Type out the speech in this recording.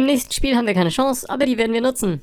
Im nächsten Spiel haben wir keine Chance, aber die werden wir nutzen.